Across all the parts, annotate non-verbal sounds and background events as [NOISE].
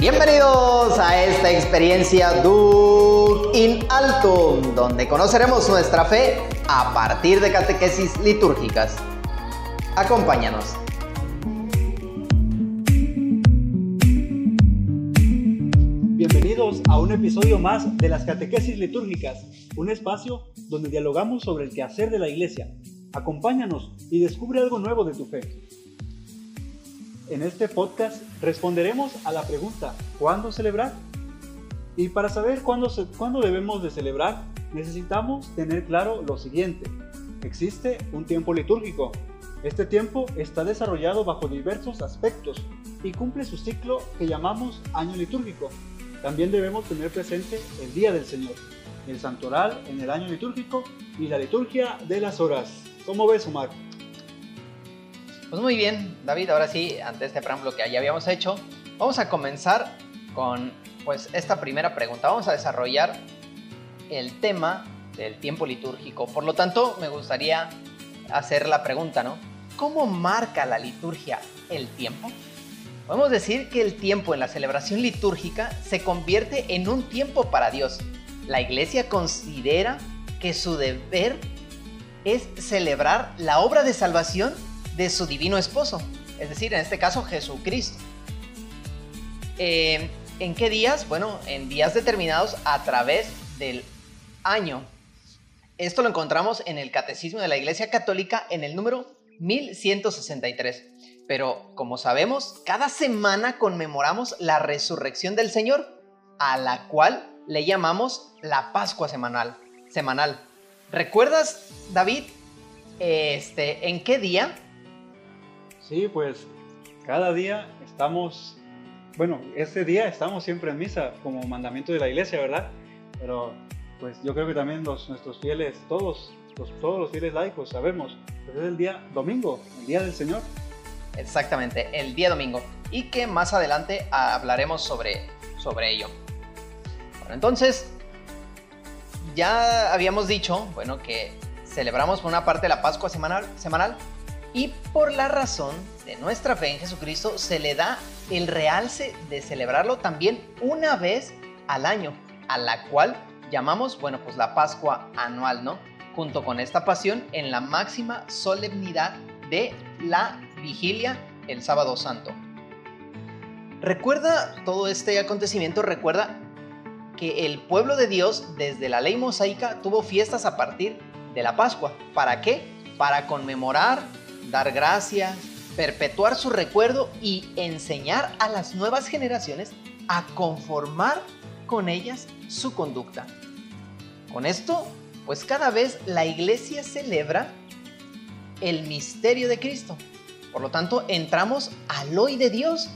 Bienvenidos a esta experiencia Duc in Altum, donde conoceremos nuestra fe a partir de catequesis litúrgicas. Acompáñanos. Bienvenidos a un episodio más de las catequesis litúrgicas, un espacio donde dialogamos sobre el quehacer de la iglesia. Acompáñanos y descubre algo nuevo de tu fe. En este podcast responderemos a la pregunta, ¿cuándo celebrar? Y para saber cuándo, cuándo debemos de celebrar, necesitamos tener claro lo siguiente. Existe un tiempo litúrgico. Este tiempo está desarrollado bajo diversos aspectos y cumple su ciclo que llamamos año litúrgico. También debemos tener presente el Día del Señor, el santoral en el año litúrgico y la liturgia de las horas. ¿Cómo ves, Omar? Pues muy bien, David, ahora sí, ante este preámbulo que ya habíamos hecho, vamos a comenzar con pues esta primera pregunta. Vamos a desarrollar el tema del tiempo litúrgico. Por lo tanto, me gustaría hacer la pregunta, ¿no? ¿Cómo marca la liturgia el tiempo? Podemos decir que el tiempo en la celebración litúrgica se convierte en un tiempo para Dios. La iglesia considera que su deber es celebrar la obra de salvación de su divino esposo, es decir, en este caso Jesucristo. Eh, ¿En qué días? Bueno, en días determinados a través del año. Esto lo encontramos en el Catecismo de la Iglesia Católica en el número 1163. Pero como sabemos, cada semana conmemoramos la resurrección del Señor, a la cual le llamamos la Pascua semanal. semanal. ¿Recuerdas, David, este, en qué día Sí, pues cada día estamos, bueno, este día estamos siempre en misa como mandamiento de la iglesia, ¿verdad? Pero pues yo creo que también los, nuestros fieles, todos, los, todos los fieles laicos sabemos, que es el día domingo, el día del Señor. Exactamente, el día domingo. Y que más adelante hablaremos sobre, sobre ello. Bueno, entonces, ya habíamos dicho, bueno, que celebramos por una parte la Pascua semanal, semanal y por la razón de nuestra fe en Jesucristo se le da el realce de celebrarlo también una vez al año, a la cual llamamos, bueno, pues la Pascua anual, ¿no? Junto con esta pasión en la máxima solemnidad de la vigilia el sábado santo. Recuerda todo este acontecimiento, recuerda que el pueblo de Dios desde la ley mosaica tuvo fiestas a partir de la Pascua. ¿Para qué? Para conmemorar dar gracias, perpetuar su recuerdo y enseñar a las nuevas generaciones a conformar con ellas su conducta. Con esto, pues cada vez la iglesia celebra el misterio de Cristo. Por lo tanto, entramos al hoy de Dios.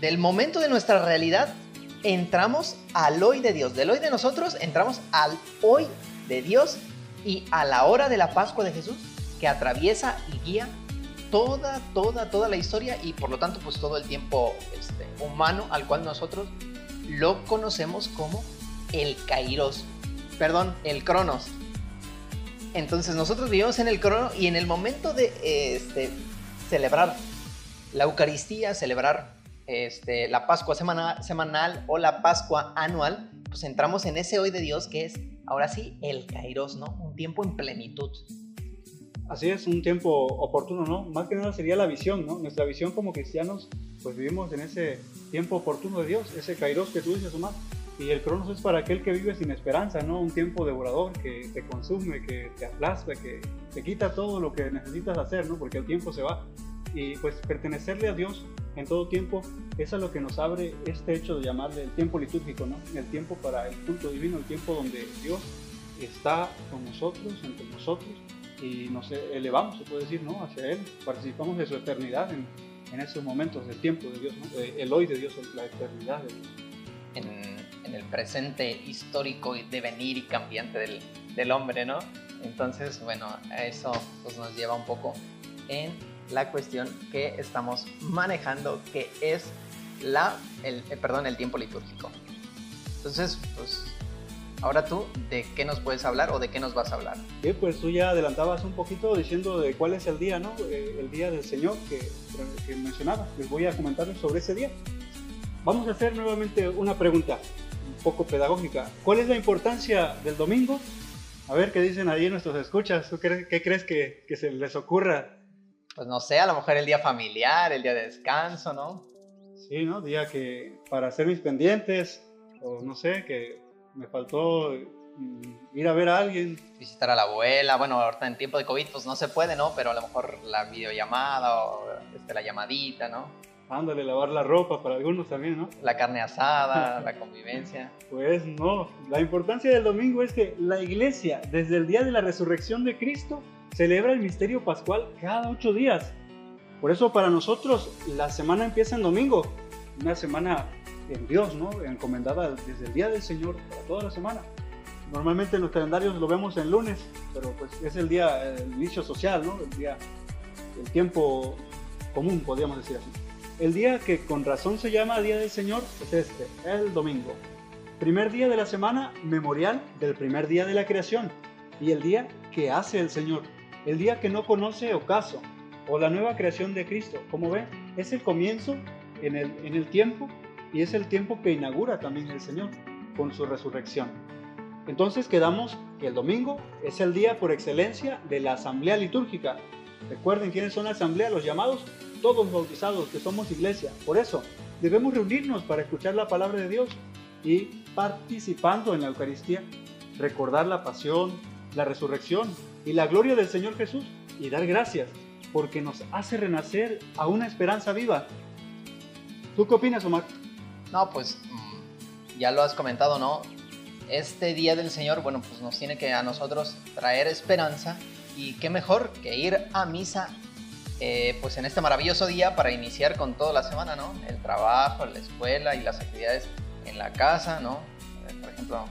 Del momento de nuestra realidad, entramos al hoy de Dios. Del hoy de nosotros, entramos al hoy de Dios y a la hora de la Pascua de Jesús que atraviesa y guía toda, toda, toda la historia y por lo tanto pues todo el tiempo este, humano al cual nosotros lo conocemos como el Kairos, perdón, el Cronos. Entonces nosotros vivimos en el Crono y en el momento de este, celebrar la Eucaristía, celebrar este, la Pascua semanal, semanal o la Pascua anual, pues entramos en ese hoy de Dios que es ahora sí el Kairos, ¿no? Un tiempo en plenitud. Así es, un tiempo oportuno, ¿no? Más que nada sería la visión, ¿no? Nuestra visión como cristianos, pues vivimos en ese tiempo oportuno de Dios, ese kairos que tú dices, Omar. Y el cronos es para aquel que vive sin esperanza, ¿no? Un tiempo devorador que te consume, que te aplasta, que te quita todo lo que necesitas hacer, ¿no? Porque el tiempo se va. Y pues pertenecerle a Dios en todo tiempo es a lo que nos abre este hecho de llamarle el tiempo litúrgico, ¿no? El tiempo para el culto divino, el tiempo donde Dios está con nosotros, entre nosotros y nos elevamos, se puede decir, ¿no? hacia Él, participamos de su eternidad en, en esos momentos del tiempo de Dios, ¿no? el hoy de Dios, la eternidad. En, en, el presente histórico y devenir y cambiante del, del, hombre, ¿no? Entonces, bueno, eso pues, nos lleva un poco en la cuestión que estamos manejando, que es la, el, eh, perdón, el tiempo litúrgico. Entonces, pues Ahora tú, ¿de qué nos puedes hablar o de qué nos vas a hablar? Sí, pues tú ya adelantabas un poquito diciendo de cuál es el día, ¿no? Eh, el día del Señor que, que mencionaba. Les voy a comentarles sobre ese día. vamos a hacer nuevamente una pregunta un poco pedagógica. ¿Cuál es la importancia del domingo? A ver qué dicen ahí nuestros escuchas. qué, crees que, que se les ocurra? Pues no sé, a lo mejor el día familiar, el día de descanso, ¿no? Sí, ¿no? Día que para hacer mis pendientes, o no sé, que me faltó mm, ir a ver a alguien. Visitar a la abuela, bueno, ahorita en tiempo de COVID pues no se puede, ¿no? Pero a lo mejor la videollamada o este, la llamadita, ¿no? Ándale, lavar la ropa para algunos también, ¿no? La carne asada, [LAUGHS] la convivencia. Pues no, la importancia del domingo es que la iglesia, desde el día de la resurrección de Cristo, celebra el misterio pascual cada ocho días. Por eso para nosotros la semana empieza en domingo, una semana en Dios, ¿no? Encomendada desde el día del Señor para toda la semana. Normalmente en los calendarios lo vemos en lunes, pero pues es el día, el inicio social, ¿no? El día, el tiempo común, podríamos decir así. El día que con razón se llama Día del Señor es este, el domingo. Primer día de la semana, memorial del primer día de la creación y el día que hace el Señor, el día que no conoce ocaso o la nueva creación de Cristo. Como ven, es el comienzo en el, en el tiempo y es el tiempo que inaugura también el Señor con su resurrección. Entonces quedamos que el domingo es el día por excelencia de la asamblea litúrgica. Recuerden quiénes son la asamblea, los llamados, todos bautizados que somos iglesia. Por eso debemos reunirnos para escuchar la palabra de Dios y participando en la Eucaristía, recordar la pasión, la resurrección y la gloria del Señor Jesús y dar gracias porque nos hace renacer a una esperanza viva. ¿Tú qué opinas, Omar? No, pues mm, ya lo has comentado, ¿no? Este día del Señor, bueno, pues nos tiene que a nosotros traer esperanza y qué mejor que ir a misa eh, pues en este maravilloso día para iniciar con toda la semana, ¿no? El trabajo, la escuela y las actividades en la casa, ¿no? Eh, por ejemplo,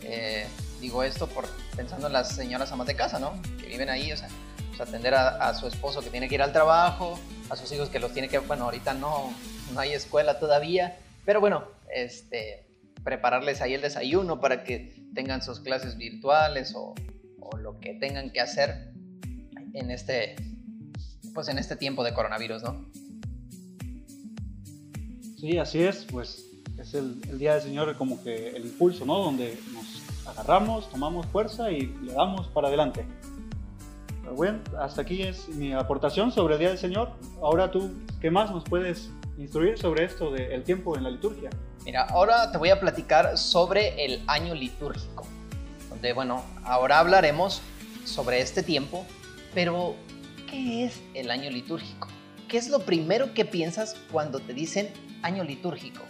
eh, digo esto por pensando en las señoras amas de casa, ¿no? Que viven ahí, o sea, pues atender a, su esposo que tiene que ir al trabajo, a sus hijos que los tiene que, bueno, ahorita no, no hay escuela todavía, pero bueno, este, prepararles ahí el desayuno para que tengan sus clases virtuales o, lo que tengan que hacer en este, pues en este tiempo de coronavirus, ¿no? Sí, así es, pues es el, Día del Señor como que el impulso, ¿no? Donde nos agarramos, tomamos fuerza y le damos para adelante. bueno, hasta aquí es mi aportación sobre el Día del Señor. Ahora tú, ¿qué más nos puedes instruir sobre esto del tiempo en la liturgia? Mira, ahora te voy a platicar sobre el año litúrgico, donde, bueno, ahora hablaremos sobre este tiempo, pero ¿qué es el año litúrgico? ¿Qué es lo primero que piensas cuando te dicen año litúrgico?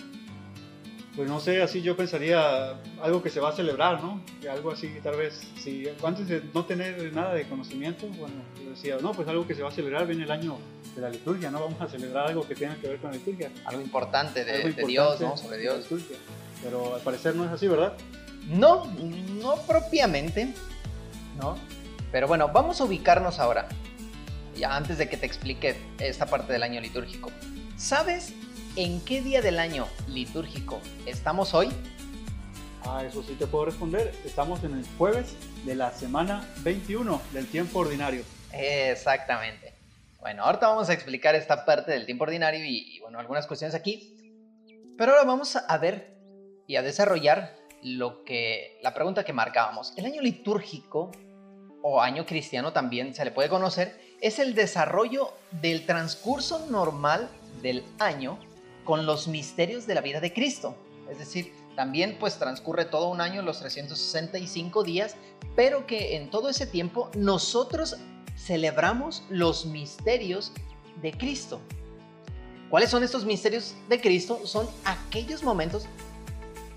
Pues no sé, así yo pensaría algo que se va a celebrar, ¿no? Algo así, tal vez, si antes de no tener nada de conocimiento, bueno, yo decía, no, pues algo que se va a celebrar, viene el año de la liturgia, ¿no? Vamos a celebrar algo que tenga que ver con la liturgia. Algo importante de, Dios, ¿no? Sobre Dios. Pero al parecer no es así, ¿verdad? No, no propiamente, ¿no? Pero bueno, vamos a ubicarnos ahora ya antes de que te explique esta parte del año litúrgico. ¿Sabes en qué día del año litúrgico estamos hoy? Ah, eso sí te puedo responder. Estamos en el jueves de la semana 21 del tiempo ordinario. Exactamente. Bueno, ahorita vamos a explicar esta parte del tiempo ordinario y, y bueno, algunas cuestiones aquí. Pero ahora vamos a ver y a desarrollar lo que la pregunta que marcábamos. El año litúrgico o año cristiano también se le puede conocer es el desarrollo del transcurso normal del año con los misterios de la vida de Cristo. Es decir, también pues transcurre todo un año, los 365 días, pero que en todo ese tiempo nosotros celebramos los misterios de Cristo. ¿Cuáles son estos misterios de Cristo? Son aquellos momentos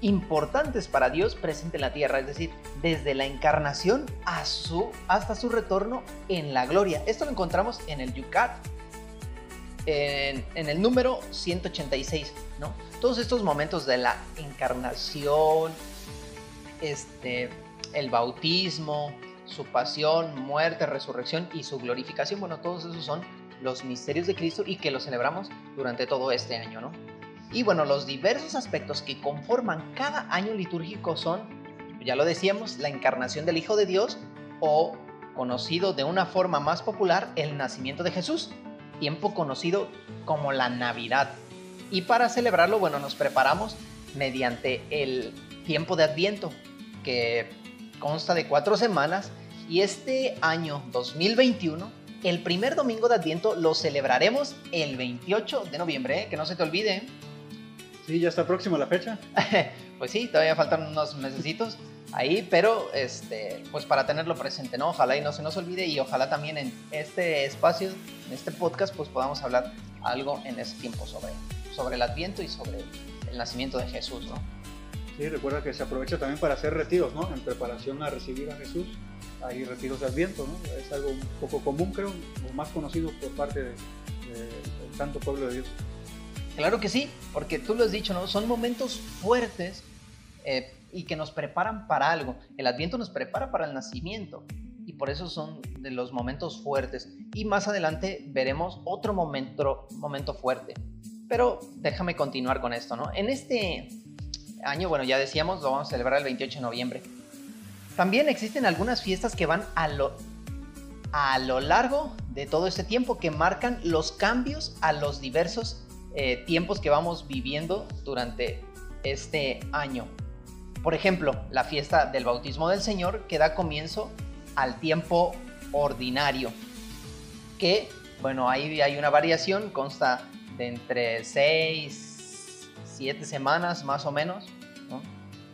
importantes para Dios presente en la tierra, es decir, desde la encarnación hasta su retorno en la gloria. Esto lo encontramos en el Yucat, en, el número 186, ¿no? Todos estos momentos de la encarnación, este, el bautismo, su pasión, muerte, resurrección y su glorificación, bueno, todos esos son los misterios de Cristo y que los celebramos durante todo este año, ¿no? Y bueno, los diversos aspectos que conforman cada año litúrgico son, ya lo decíamos, la encarnación del Hijo de Dios o conocido de una forma más popular, el nacimiento de Jesús, tiempo conocido como la Navidad. Y para celebrarlo, bueno, nos preparamos mediante el tiempo de Adviento, que consta de cuatro semanas. Y este año 2021, el primer domingo de Adviento lo celebraremos el 28 de noviembre, ¿eh? que no se te olvide. Sí, ya está próxima la fecha. [LAUGHS] pues sí, todavía faltan unos mesecitos ahí, pero este, pues para tenerlo presente, ¿no? Ojalá y no se nos olvide y ojalá también en este espacio, en este podcast, pues podamos hablar algo en ese tiempo sobre, sobre el Adviento y sobre el nacimiento de Jesús, ¿no? Sí, recuerda que se aprovecha también para hacer retiros, ¿no? En preparación a recibir a Jesús. Hay retiros de Adviento, ¿no? Es algo un poco común, creo, o más conocido por parte del de, tanto pueblo de Dios. Claro que sí, porque tú lo has dicho, ¿no? Son momentos fuertes eh, y que nos preparan para algo. El Adviento nos prepara para el nacimiento y por eso son de los momentos fuertes. Y más adelante veremos otro momento, fuerte. Pero déjame continuar con esto. En este año, bueno, ya decíamos, lo vamos a celebrar el 28 de noviembre. También existen algunas fiestas que van a lo, a lo largo de todo este tiempo que marcan los cambios a los diversos eh, tiempos que vamos viviendo durante este año. Por ejemplo, la fiesta del bautismo del Señor que da comienzo al tiempo ordinario, que, bueno, ahí hay una variación, consta de entre 6, 7 semanas más o menos,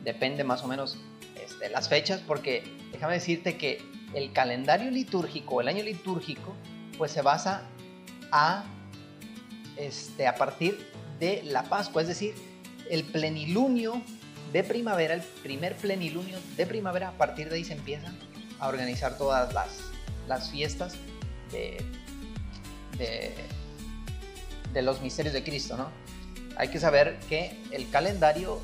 depende más o menos este, las fechas, porque déjame decirte que el calendario litúrgico, el año litúrgico, pues se basa a este, a partir de la Pascua, es decir, el plenilunio de primavera, el primer plenilunio de primavera, a partir de ahí se empiezan a organizar todas las, las fiestas de, de, los misterios de Cristo, ¿no? Hay que saber que el calendario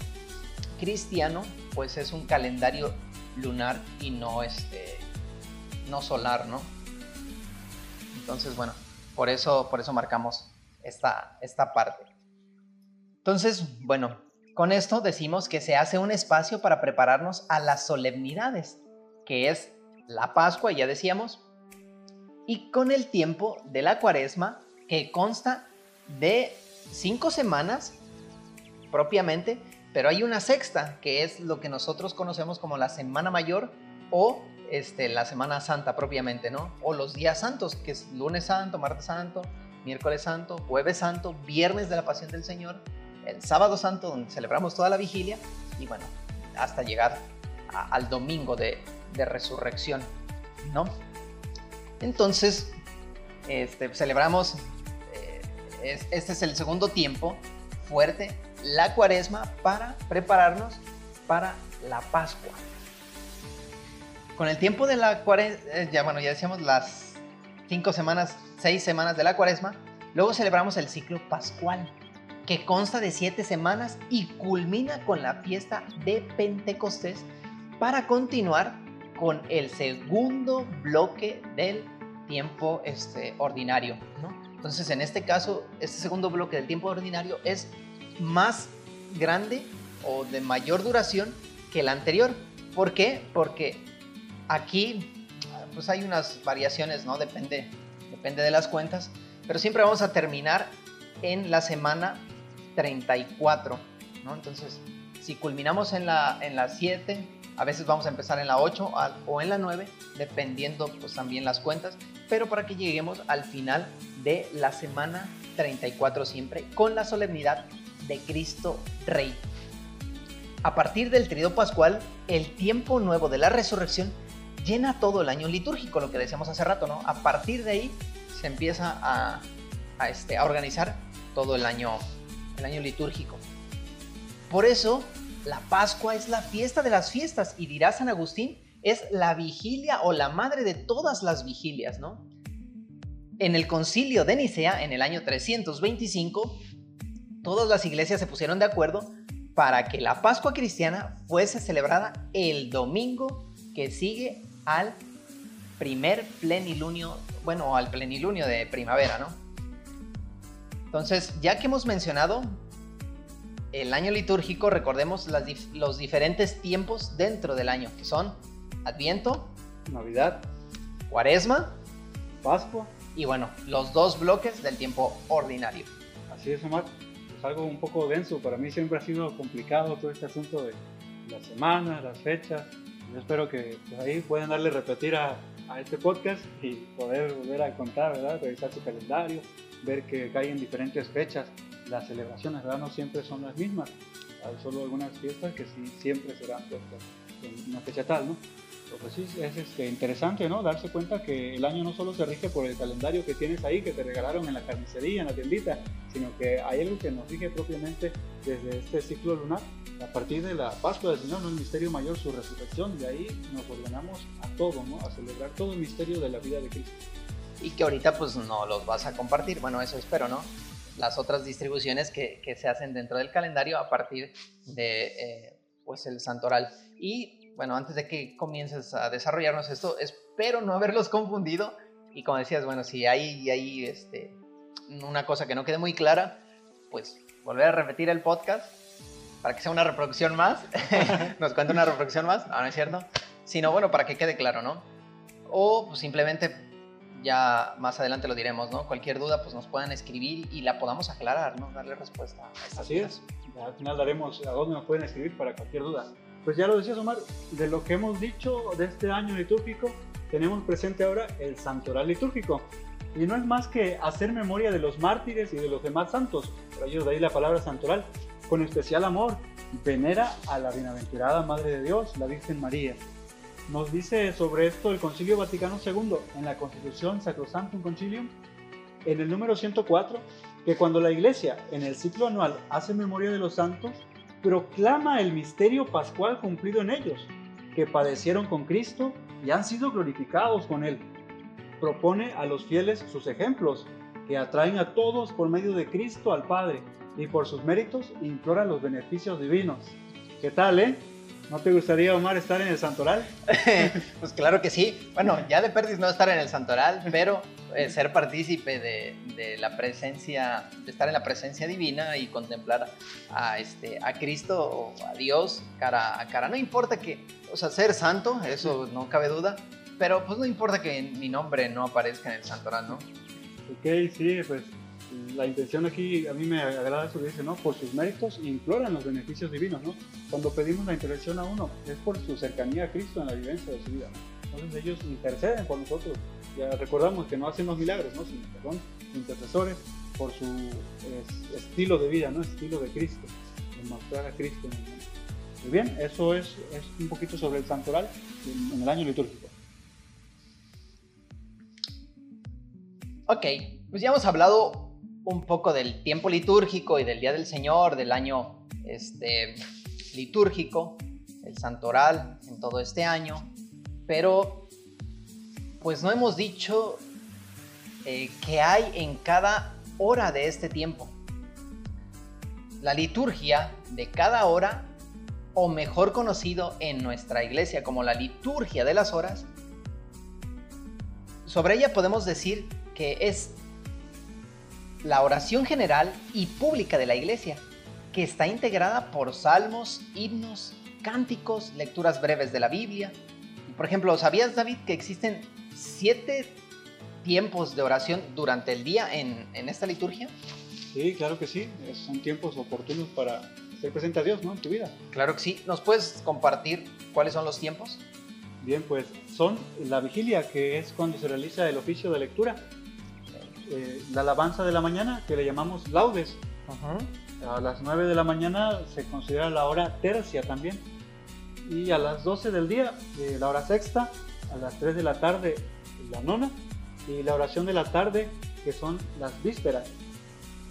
cristiano, pues es un calendario lunar y no este no solar, ¿no? Entonces, bueno, por eso, por eso marcamos esta, esta parte. Entonces, bueno, con esto decimos que se hace un espacio para prepararnos a las solemnidades, que es la Pascua, ya decíamos, y con el tiempo de la cuaresma, que consta de cinco semanas propiamente, pero hay una sexta, que es lo que nosotros conocemos como la Semana Mayor o este, la Semana Santa propiamente, ¿no? O los días santos, que es lunes santo, martes santo, miércoles santo, jueves santo, viernes de la pasión del Señor, el sábado santo donde celebramos toda la vigilia y bueno, hasta llegar al domingo de, resurrección, ¿no? Entonces, este, celebramos, eh, este es el segundo tiempo fuerte, la cuaresma, para prepararnos para la Pascua. Con el tiempo de la cuaresma, eh, ya bueno, ya decíamos las cinco semanas seis semanas de la cuaresma, luego celebramos el ciclo pascual, que consta de siete semanas y culmina con la fiesta de Pentecostés para continuar con el segundo bloque del tiempo este, ordinario. Entonces, en este caso, este segundo bloque del tiempo ordinario es más grande o de mayor duración que el anterior. ¿Por qué? Porque aquí pues hay unas variaciones, ¿no? Depende depende de las cuentas, pero siempre vamos a terminar en la semana 34, ¿no? Entonces, si culminamos en la, en la 7, a veces vamos a empezar en la 8 o en la 9, dependiendo pues también las cuentas, pero para que lleguemos al final de la semana 34 siempre, con la solemnidad de Cristo Rey. A partir del trido pascual, el tiempo nuevo de la resurrección llena todo el año litúrgico, lo que decíamos hace rato, ¿no? A partir de ahí se empieza a, este, a organizar todo el año, el año litúrgico. Por eso, la Pascua es la fiesta de las fiestas y dirá San Agustín, es la vigilia o la madre de todas las vigilias, ¿no? En el concilio de Nicea, en el año 325, todas las iglesias se pusieron de acuerdo para que la Pascua cristiana fuese celebrada el domingo que sigue al primer plenilunio bueno, al plenilunio de primavera, ¿no? Entonces, ya que hemos mencionado el año litúrgico, recordemos los diferentes tiempos dentro del año, que son Adviento, Navidad, Cuaresma, Pascua y bueno, los dos bloques del tiempo ordinario. Así es, Omar. Pues algo un poco denso. Para mí siempre ha sido complicado todo este asunto de las semanas, las fechas. Yo espero que pues, ahí puedan darle repetir a, a, este podcast y poder volver a contar, ¿verdad? Revisar su calendario, ver que caen diferentes fechas. Las celebraciones, ¿verdad? No siempre son las mismas. Hay solo algunas fiestas que sí siempre serán puestas en una fecha tal, ¿no? Pues sí, es este, interesante, ¿no? Darse cuenta que el año no solo se rige por el calendario que tienes ahí, que te regalaron en la carnicería, en la tiendita, sino que hay algo que nos rige propiamente desde este ciclo lunar, a partir de la Pascua del Señor, ¿no? el misterio mayor, su resurrección, de ahí nos ordenamos a todo, ¿no? A celebrar todo el misterio de la vida de Cristo. Y que ahorita pues no los vas a compartir, bueno, eso espero, ¿no? Las otras distribuciones que, que se hacen dentro del calendario a partir de, eh, pues, el santoral. Y bueno, antes de que comiences a desarrollarnos esto, espero no haberlos confundido. Y como decías, bueno, si hay, hay este, una cosa que no quede muy clara, pues volver a repetir el podcast para que sea una reproducción más. [LAUGHS] Nos cuenta una reproducción más, no, no es cierto. Sino, bueno, para que quede claro, ¿no? O pues, simplemente ya más adelante lo diremos, ¿no? Cualquier duda, pues nos puedan escribir y la podamos aclarar, ¿no? Darle respuesta a estas Así es. Al final daremos a dónde nos pueden escribir para cualquier duda. Pues ya lo decías Omar, de lo que hemos dicho de este año litúrgico, tenemos presente ahora el santoral litúrgico. Y no es más que hacer memoria de los mártires y de los demás santos, por ello de ahí la palabra santoral, con especial amor, venera a la bienaventurada Madre de Dios, la Virgen María. Nos dice sobre esto el Concilio Vaticano II en la Constitución Sacrosanctum Concilium, en el número 104, que cuando la Iglesia en el ciclo anual hace memoria de los santos, proclama el misterio pascual cumplido en ellos, que padecieron con Cristo y han sido glorificados con Él. Propone a los fieles sus ejemplos, que atraen a todos por medio de Cristo al Padre, y por sus méritos imploran los beneficios divinos. ¿Qué tal, eh? ¿No te gustaría, Omar, estar en el santoral? [LAUGHS] pues claro que sí. Bueno, ya de perdis no estar en el santoral, pero eh, ser partícipe de, de, la presencia, de estar en la presencia divina y contemplar a, este, a Cristo o a Dios cara a cara. No importa que, o sea, ser santo, eso no cabe duda, pero pues no importa que mi nombre no aparezca en el santoral, ¿no? Ok, sí, pues la intención aquí, a mí me agrada eso que dice, ¿no? Por sus méritos imploran los beneficios divinos, ¿no? Cuando pedimos la intervención a uno, es por su cercanía a Cristo en la vivencia de su vida. Entonces ellos interceden por nosotros. Ya recordamos que no hacen los milagros, ¿no? Sino que intercesores por su es, estilo de vida, ¿no? Estilo de Cristo, de mostrar a Cristo. Muy bien, eso es, es un poquito sobre el santoral en, en el año litúrgico. Ok, pues ya hemos hablado un poco del tiempo litúrgico y del Día del Señor, del año este, litúrgico, el santoral en todo este año, pero pues no hemos dicho eh, qué hay en cada hora de este tiempo. La liturgia de cada hora, o mejor conocido en nuestra iglesia como la liturgia de las horas, sobre ella podemos decir que es la oración general y pública de la iglesia, que está integrada por salmos, himnos, cánticos, lecturas breves de la Biblia. Por ejemplo, ¿sabías, David, que existen siete tiempos de oración durante el día en, en esta liturgia? Sí, claro que sí. Son tiempos oportunos para ser presente a Dios, ¿no? En tu vida. Claro que sí. ¿Nos puedes compartir cuáles son los tiempos? Bien, pues son la vigilia, que es cuando se realiza el oficio de lectura eh, la alabanza de la mañana, que le llamamos laudes. A las 9 de la mañana se considera la hora tercia también. Y a las 12 del día, eh, la hora sexta, a las 3 de la tarde, la nona. Y la oración de la tarde, que son las vísperas.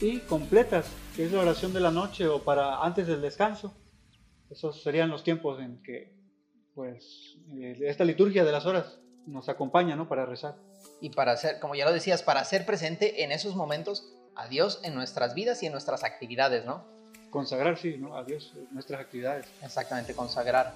Y completas, que es la oración de la noche o para antes del descanso. Esos serían los tiempos en que pues, eh, esta liturgia de las horas nos acompaña ¿no? para rezar y para hacer, como ya lo decías, para ser presente en esos momentos a Dios en nuestras vidas y en nuestras actividades, ¿no? Consagrar, sí, ¿no? A Dios en nuestras actividades. Exactamente, consagrar.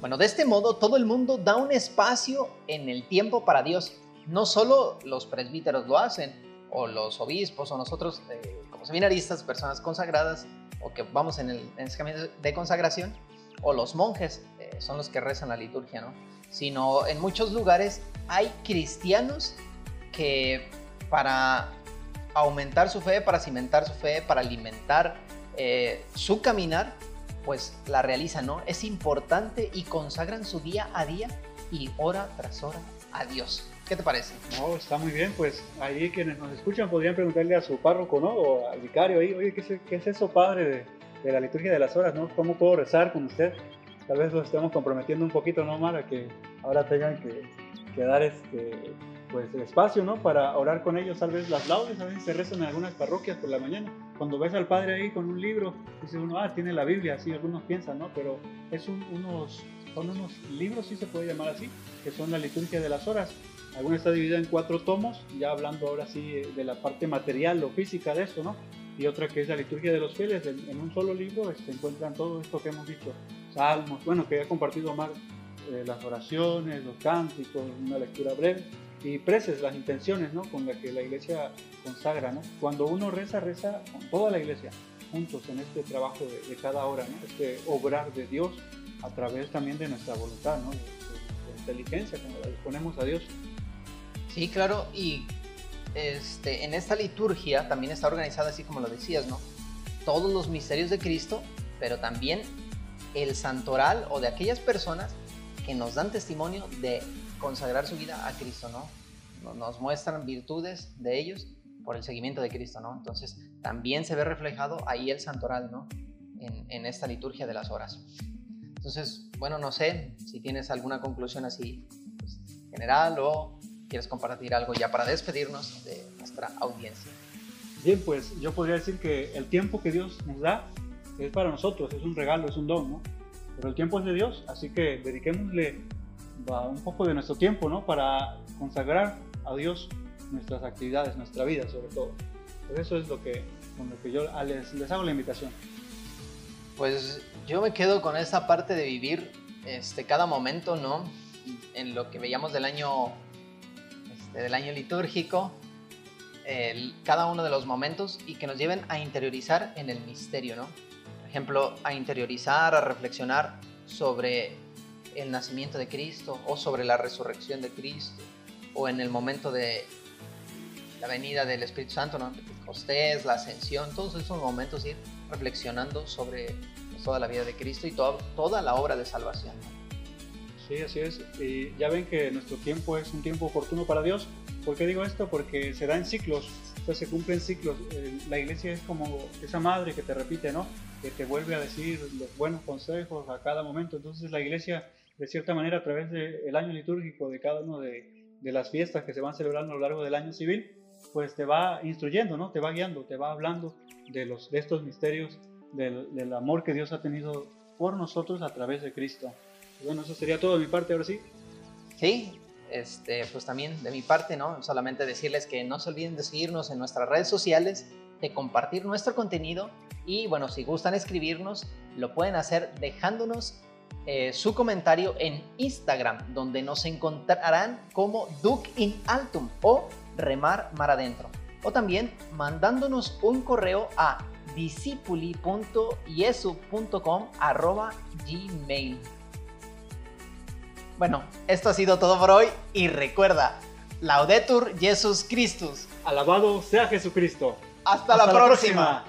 Bueno, de este modo todo el mundo da un espacio en el tiempo para Dios. No solo los presbíteros lo hacen, o los obispos, o nosotros eh, como seminaristas, personas consagradas, o que vamos en el, en camino de consagración, o los monjes eh, son los que rezan la liturgia, ¿no? Sino en muchos lugares hay cristianos que para aumentar su fe, para cimentar su fe, para alimentar eh, su caminar, pues la realizan, ¿no? Es importante y consagran su día a día y hora tras hora a Dios. ¿Qué te parece? No, está muy bien, pues ahí quienes nos escuchan podrían preguntarle a su párroco, ¿no? O al vicario ahí, oye, ¿qué es, qué es eso, padre, de, la liturgia de las horas, ¿no? ¿Cómo puedo rezar con usted? Tal vez lo estemos comprometiendo un poquito, ¿no, Mara? Que ahora tengan que, que dar este, pues, espacio, ¿no? Para orar con ellos, tal vez las laudes, a veces se rezan en algunas parroquias por la mañana. Cuando ves al padre ahí con un libro, dice uno, ah, tiene la Biblia, así algunos piensan, ¿no? Pero es unos, son unos libros, sí se puede llamar así, que son la liturgia de las horas alguna está dividida en cuatro tomos, ya hablando ahora sí de la parte material o física de esto, ¿no? Y otra que es la liturgia de los fieles, en, un solo libro se encuentran todo esto que hemos dicho, salmos, bueno, que he compartido más, eh, las oraciones, los cánticos, una lectura breve y preces, las intenciones, ¿no? Con las que la iglesia consagra, ¿no? Cuando uno reza, reza con toda la iglesia, juntos en este trabajo de, cada hora, ¿no? Este obrar de Dios a través también de nuestra voluntad, ¿no? De, de inteligencia, como la disponemos a Dios. Sí, claro, y este, en esta liturgia también está organizada así como lo decías, ¿no? Todos los misterios de Cristo, pero también el santoral o de aquellas personas que nos dan testimonio de consagrar su vida a Cristo, ¿no? Nos muestran virtudes de ellos por el seguimiento de Cristo, ¿no? Entonces también se ve reflejado ahí el santoral, ¿no? En, en esta liturgia de las horas. Entonces, bueno, no sé si tienes alguna conclusión así pues, general o ¿Quieres compartir algo ya para despedirnos de nuestra audiencia? Bien, pues yo podría decir que el tiempo que Dios nos da es para nosotros, es un regalo, es un don, ¿no? Pero el tiempo es de Dios, así que dediquémosle un poco de nuestro tiempo, ¿no? Para consagrar a Dios nuestras actividades, nuestra vida sobre todo. Pues eso es lo que, con lo que yo les, les hago la invitación. Pues yo me quedo con esa parte de vivir este, cada momento, ¿no? En lo que veíamos del año del año litúrgico, cada uno de los momentos y que nos lleven a interiorizar en el misterio, ¿no? Ejemplo, a interiorizar, a reflexionar sobre el nacimiento de Cristo o sobre la resurrección de Cristo o en el momento de la venida del Espíritu Santo, ¿no? Pentecostés, la ascensión, todos esos momentos ir reflexionando sobre toda la vida de Cristo y toda la obra de salvación. Sí, así es. Y ya ven que nuestro tiempo es un tiempo oportuno para Dios. ¿Por qué digo esto? Porque se da en ciclos, o se cumplen ciclos. La iglesia es como esa madre que te repite, ¿no? Que te vuelve a decir los buenos consejos a cada momento. Entonces la iglesia, de cierta manera, a través del año litúrgico, de cada uno de, las fiestas que se van celebrando a lo largo del año civil, pues te va instruyendo, ¿no? Te va guiando, te va hablando de, los, de estos misterios, del, del amor que Dios ha tenido por nosotros a través de Cristo. Bueno, eso sería todo de mi parte, ahora sí. Sí, este, pues también de mi parte, ¿no? Solamente decirles que no se olviden de seguirnos en nuestras redes sociales, compartir nuestro contenido y bueno, si gustan escribirnos, lo pueden hacer dejándonos eh, su comentario en Instagram, donde nos encontrarán como Duke in Altum o Remar Mar Adentro. O también mandándonos un correo a discipuli.yesu.com arroba gmail. Bueno, esto ha sido todo por hoy y recuerda, Laudetur Jesus Christus. Alabado sea Jesucristo. Hasta, la próxima.